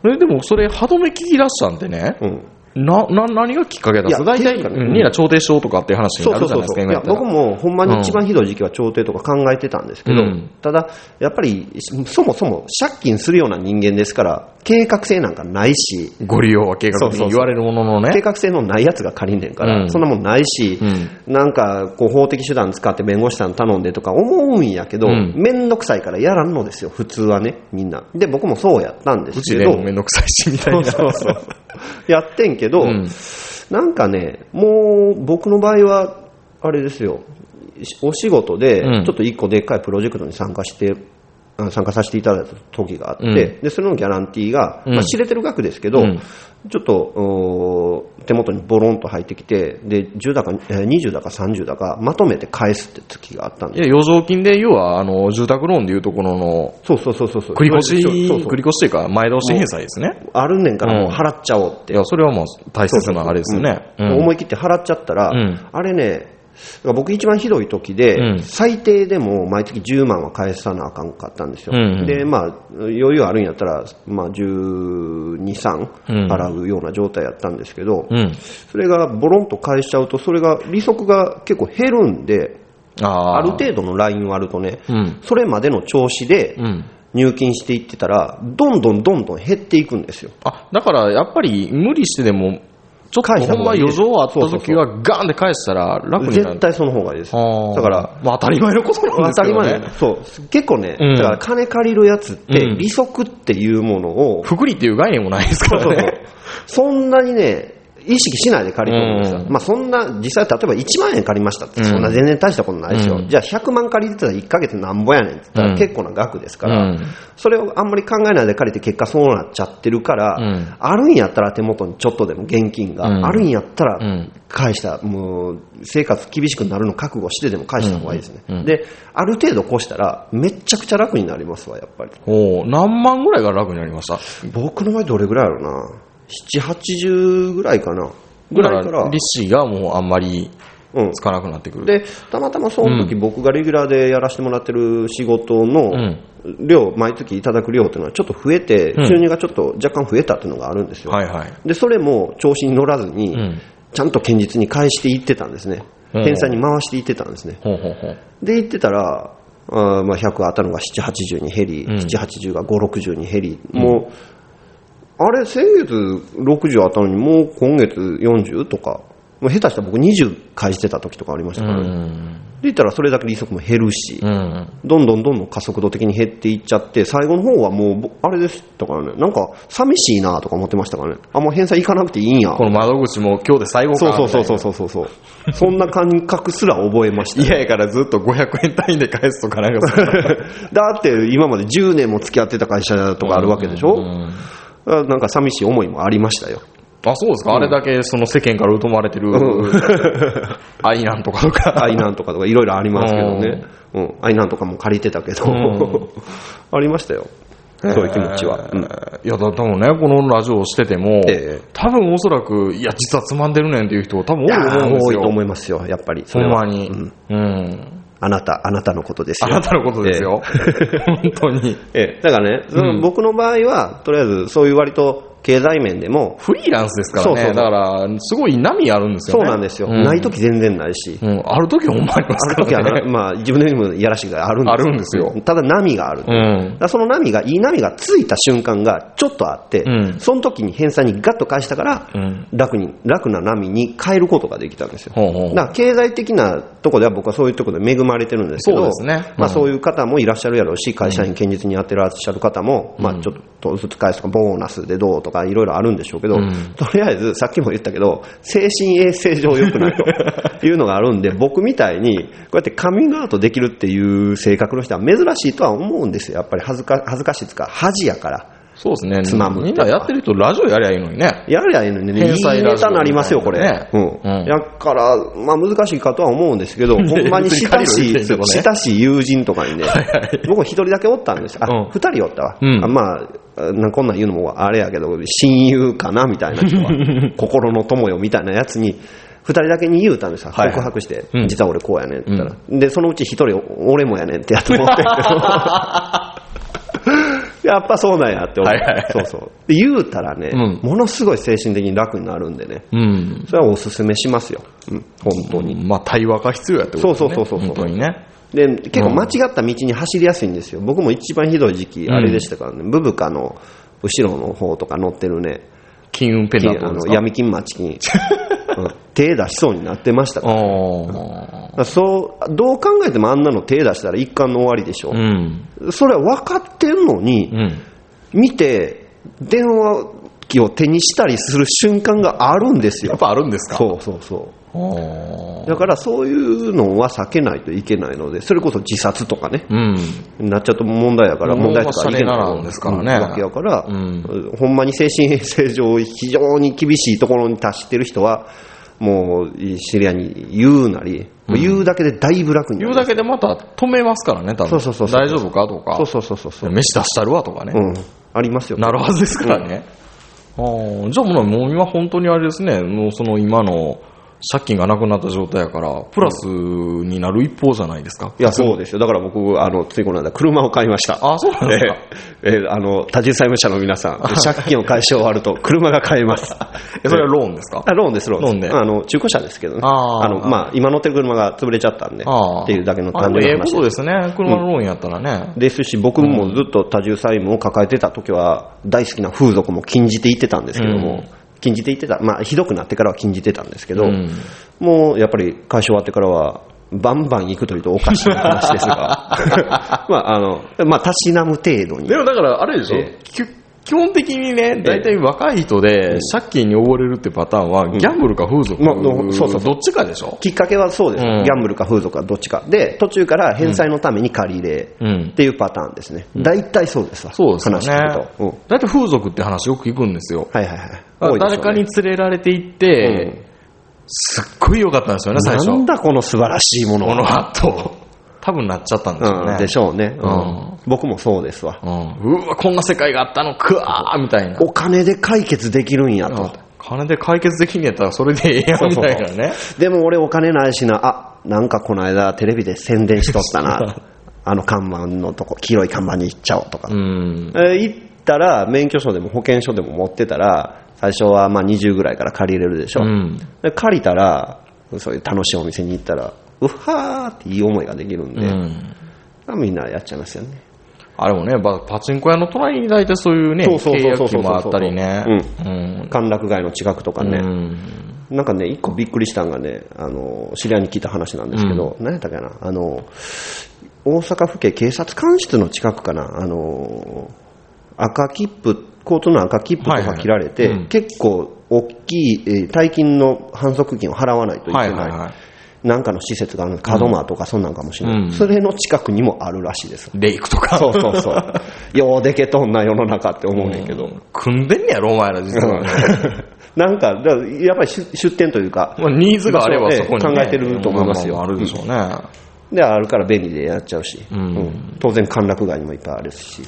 えでもそれ、歯止め聞き出したんでね、うんうんな、な、何がきっかけだんですか大体、いやっていうかねうんニラ調停しようとかっていう話にそうなるじゃないですか、今やったら。僕もほんまに一番ひどい時期は調停とか考えてたんですけど、うん。ただ、やっぱり、そもそも借金するような人間ですから、計画性なんかないし、ご利用は計画的に言われるもののね。計画性のないやつが借りんねんから、うん。そんなもんないし、うん。なんかこう法的手段使って弁護士さん頼んでとか思うんやけど、うん。めんどくさいからやらんのですよ、普通はね、みんな。で、僕もそうやったんでうすけど、ちでもめんどくさいし、みたいな。そうそうそう。やってんけど、うん。なんかね、もう僕の場合は、あれですよ、お仕事でうん。ちょっと一個でっかいプロジェクトに参加して、あ参加させていただいた時があって、うん。でそれのギャランティーが、うん。まあ、知れてる額ですけど、うんちょっと手元にボロンと入ってきて、で10だかえー20だか30だかまとめて返すって月があったんでいや、余剰金で、要は、あの、住宅ローンでいうところの、そうそうそうそうそう。繰り越し、そうそうそう繰り越しというか、前倒し返済ですね。あるねんからもう払っちゃおうって。いや、それはもう大切なあれですよね。うん。思い切って払っちゃったら、うん。あれね、だから僕一番ひどい時で、うん最低でも毎月10万は返さなあかんかったんですよ。うんうんで、まあ、余裕あるんやったら、まあ、12、3うん払うような状態やったんですけど、うん。それがボロンと返しちゃうと、それが利息が結構減るんで、ああ。ある程度のライン割るとね、うん。それまでの調子でうん。入金していってたら、どんどんどんどん減っていくんですよ。あ、だから、やっぱり、無理してでも、ちょっとほんま余剰あった時はガーンって返したら楽になる絶。対その方がいいです。だから、まあ当たり前のことなんで当たりすけどね。前だよそう。結構ね、うんだから金借りるやつって、うん利息っていうものを、福利っていう概念もないですからそうそうね。そんなにね、意識しないで借りてるんですよ。うん。まあそんな、実際例えば1万円借りましたって、うん。そんな全然大したことないですよ。うん。じゃあ100万借りてたら1ヶ月なんぼやねんって言ったうん。ら結構な額ですから、うん。それをあんまり考えないで借りて結果そうなっちゃってるから、うん。あるんやったら手元にちょっとでも現金が、うん。あるんやったらうん。返した、もう生活厳しくなるの覚悟してでも返した方がいいですね。で、ある程度こうしたらめっちゃくちゃ楽になりますわ、やっぱり。おー何万ぐらいが楽になりました？僕の場合どれぐらいやろな7、80ぐらいかな。ぐらいから。利子がもうあんまりうん。つかなくなってくる。で、たまたまその時、僕がレギュラーでやらせてもらってる仕事のん量、毎月いただく量っていうのはちょっと増えて、うん収入がちょっと若干増えたっていうのがあるんですよ。はいはい。で、それも調子に乗らずに、うんちゃんと堅実に返していってたんですね。うん返済に回していってたんですね。ほうほうほう。で、行ってたら、あーまあ、100あったのが7、80に減り、うん7、80が5、60に減り、もう、あれ、先月60あったのに、もう今月40とか、もう下手したら僕20返してた時とかありましたうからね。ん。で言ったらそれだけ利息も減るし、うん。どんどんどんどん加速度的に減っていっちゃって、最後の方はもう、ぼあれですだからね、なんか寂しいなとか思ってましたからね。あ、もう返済行かなくていいんや。この窓口も今日で最後かそうそうそうそうそうそう。そんな感覚すら覚えましたよ。嫌やからずっと500円単位で返すとかなんか だって今まで10年も付き合ってた会社とかあるわけでしょ、うんあなんか寂しい思いもありましたよ。あ、そうですか、あれだけその世間から疎まれてる、愛なんとかとか。愛なんとかとかいろいろありますけどね。うん。愛なんとかも借りてたけど、ん ありましたよ。そういう気持ちは。うんいや、だ多分ね、このラジオをしてても、ええ多分おそらく、いや、実はつまんでるねんっていう人多分多いと思うんですよ。多いと思いますよ、やっぱり。そほんれはまに。うんうん。あなた、あなたのことですよ。あなたのことですよ。本当に。ええだからね、うん僕の場合は、とりあえずそういう割と経済面でも、フリーランスですからね。そうそうだから、すごい波あるんですよね。そうなんですよ。うんない時全然ないし。うん。ある時ほんまありますある時はからね。まあ、自分でもやらしがあるんですあるんですよただ波がある。うんその波が、いい波がついた瞬間がちょっとあって、うんその時に返済にガッと返したから、うん楽に、楽な波に変えることができたんですよ。ほうほうだから経済的なところでは僕はそういうところで恵まれてるんですけど、そうですねうんまあそういう方もいらっしゃるやろうし、会社員堅実にやってらっしゃる方も、まあちょっとずつ返すとか、ボーナスでどうとかいろいろあるんでしょうけど、うんとりあえずさっきも言ったけど、精神衛生上良くないと いうのがあるんで、僕みたいにこうやってカミングアウトできるっていう性格の人は珍しいとは思うんですよ。やっぱり恥ずか恥ずかしいですか、恥やから。そうですね。つまむみんなやってる人、ラジオやりゃいいのにね。やりゃいいのにね、い天い才ラジオネタになりますよ、これ。ねうん。うんやから、まあ難しいかとは思うんですけど、ほんまに親しい、親しい友人とかにね、僕も一人だけおったんですよ。あ、うん二人おったわ。うんあまあ、なんこんなん言うのもあれやけど、親友かなみたいな人は、心の友よみたいなやつに、二人だけに言うたんですよ。告白して、うん実は俺こうやねんって言ったら。で、そのうち一人、俺もやねんってやって思ってんけど。やっぱそうなんやって思って、はいはいそうそう。で言うたらね、うんものすごい精神的に楽になるんでね。うん。それはおすすめしますよ。うん、本当に。まあ、対話が必要やってことですね。そうそうそうそう本当にね。で、結構間違った道に走りやすいんですよ。僕も一番ひどい時期、あれでしたからね、ブブカの後ろの方とか乗ってるね、金運ペンダントあですか？の闇金町に、うん手出しそうになってましたから。だあからそう、どう考えてもあんなの手出したら一貫の終わりでしょ。それは分かってんのに、うん。見て、電話機を手にしたりする瞬間があるんですよやっ。ぱあるんですか？そうそうそう。だからそういうのは避けないといけないので、それこそ自殺とかね、うん。なっちゃうと問題やから、問題とかいけないからわけやから、うん。ほんまに精神衛生上、非常に厳しいところに達してる人は、もう知り合いに言うなり、もう言うだけでだいぶ楽に言うだけでまた止めますからね、多分。そうそうそう大丈夫かとか。そうそうそうそう飯出したるわとかね。うん、ありますよ。なるはずですからね。ああじゃあもうもう今本当にあれですね、もうその今の借金がなくなった状態やから、プラスになる一方じゃないですか。いや、そうですよ。だから僕、あの、ついこの間、車を買いました。あそうなんですか。えーえーあの、多重債務者の皆さん、借金を返し終わると、車が買えます。えそれはローンですか？あローンです、ローンです。ローンであの、中古車ですけどね。あーの、まあ、今乗ってる車が潰れちゃったんで、ああっていうだけの単純な話で。とですすね。車のローンやったらね。ですし、僕もずっと多重債務を抱えてた時は、大好きな風俗も禁じていってたんですけども、禁じていってた、まあ、ひどくなってからは禁じてたんですけど、うん。もうやっぱり会社終わってからは、バンバン行くというとおかしい話ですが、まあ、あの、まあ、たしなむ程度に。でもだから、あれでしょ、えき基本的にね、大体若い人で借金に溺れるってパターンは、ギャンブルか風俗、まあそうそうどっちかでしょ？きっかけはそうです、うんギャンブルか風俗かどっちか。で、途中から返済のために借り入れうんっていうパターンですね。大体そうですわ。そうですよ話聞くねと。うん。大体風俗って話よく聞くんですよ。はいはいはい。誰かに連れられて行って、すっごい良かったんですよね、最初。なんだこの素晴らしいものこの後、多分なっちゃったんでしょうね。うん、でしょうね、うんうん僕もそうですわ。うん。うわ、こんな世界があったの、くわーみたいな。お金で解決できるんやと。金で解決できんやったらそれでええやんみたいなね。でも俺お金ないしな、あ、なんかこの間テレビで宣伝しとったな。あの看板のとこ、黄色い看板に行っちゃおうとか。うん。えー行ったら、免許証でも保険証でも持ってたら、最初はまあ20ぐらいから借りれるでしょ。うんで借りたら、そういう楽しいお店に行ったら、うはーっていい思いができるんで、うん。みんなやっちゃいますよね。あれもね、ばパチンコ屋の隣に大体そういうね、そうそう契約機もあったりね。うん。歓楽街の近くとかね。うんなんかね、一個びっくりしたんがね、あの、知り合いに聞いた話なんですけど、何やったかな、あの、大阪府警警察官室の近くかな、あの、赤切符、交通の赤切符とかはいはい切られて、うん結構大きい、えー大金の反則金を払わないといけない。はいはいはいなんかの施設がある門間とかそんなんかもしれない、うんそれの近くにもあるらしいです。レイクとか。そうそうそう。ようでけとんな世の中って思うねんけど。組んでんねやろ、お前ら実はね。なんか、だからやっぱり出出店というか、まあ、ニーズがあればそこに、ね、考えてると思いますよああるでしょうね。で、あるから便利でやっちゃうし、んうん当然歓楽街にもいっぱいあるし、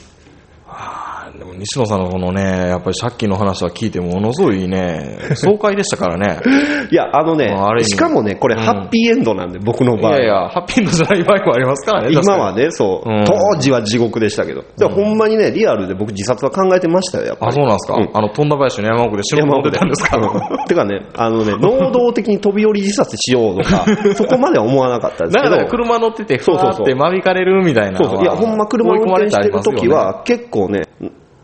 あーでも西野さんのこのね、やっぱり借金の話は聞いてものすごいね、爽快でしたからね。いや、あのねまあある意、味。しかもね、これ、うん。ハッピーエンドなんで、僕の場合。いやいや、ハッピーエンドじゃない場合もありますからね。今はね、そう、うん。当時は地獄でしたけど、でほんまにね、リアルで僕、自殺は考えてましたよ、やっぱり。あ、そうなんですか、うん。あの、富田林の山奥で死ぬ思ってたんですか？うん。てかね、あのね、能動的に飛び降り自殺しようとか、そこまでは思わなかったんですけど。だから、車乗ってて、ふそうそうそう。わーって間引かれるみたいなのは。そうそう。いや、ほんま車運転してる時は、結構ね、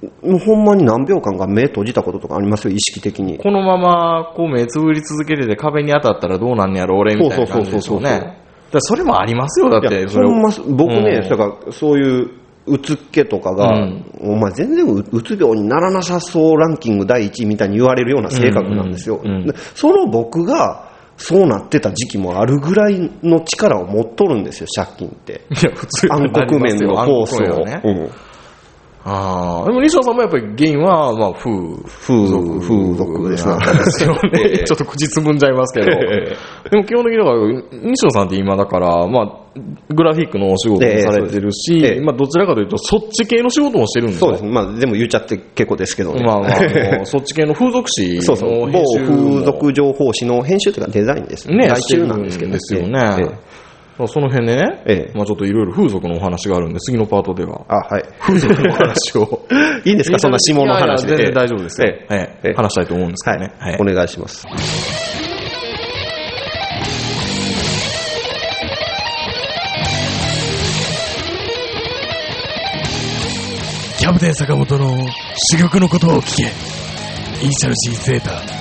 もうほんまに何秒間か目閉じたこととかありますよ、意識的に。このまま、こう目つぶり続けてて壁に当たったらどうなんねやろ、俺みたいな感じでしょうね。そうそうそうそうだそれもありますよ、だっいて。や、それをほんま、僕ね、うんだからそういう、うつっ気とかが、うんお前全然ううつ病にならなさそうランキング第一位みたいに言われるような性格なんですよ。うんうんうんでその僕が、そうなってた時期もあるぐらいの力を持っとるんですよ、借金って。いや、普通に暗黒面のコースを。ねうんああ、でも西野さんもやっぱり原因は、まあ、風、風俗風俗ですよ えね。えちょっと口つぶんじゃいますけど。えでも基本的にだから、西野さんって今だから、まあ、グラフィックのお仕事もされてるし、ええそうですええまあ、どちらかというと、そっち系の仕事もしてるんですよ。そうですね。まあ、でも言っちゃって結構ですけどね。まあまあ、そっち系の風俗誌の そうそう。某風俗情報誌の編集というかデザインです。ね、外してる注なんですけどですよえねえ。その辺でね、ええまあちょっといろいろ風俗のお話があるんで、次のパートでは、あ、はい。風俗の話を。いいんですか？そんな下の話で。いやいや全然大丈夫ですよ。ええええええ話したいと思うんですけはいどね。はい。お願いします。キャプテン坂本の珠玉のことを聞け。イニシャル C ゼータ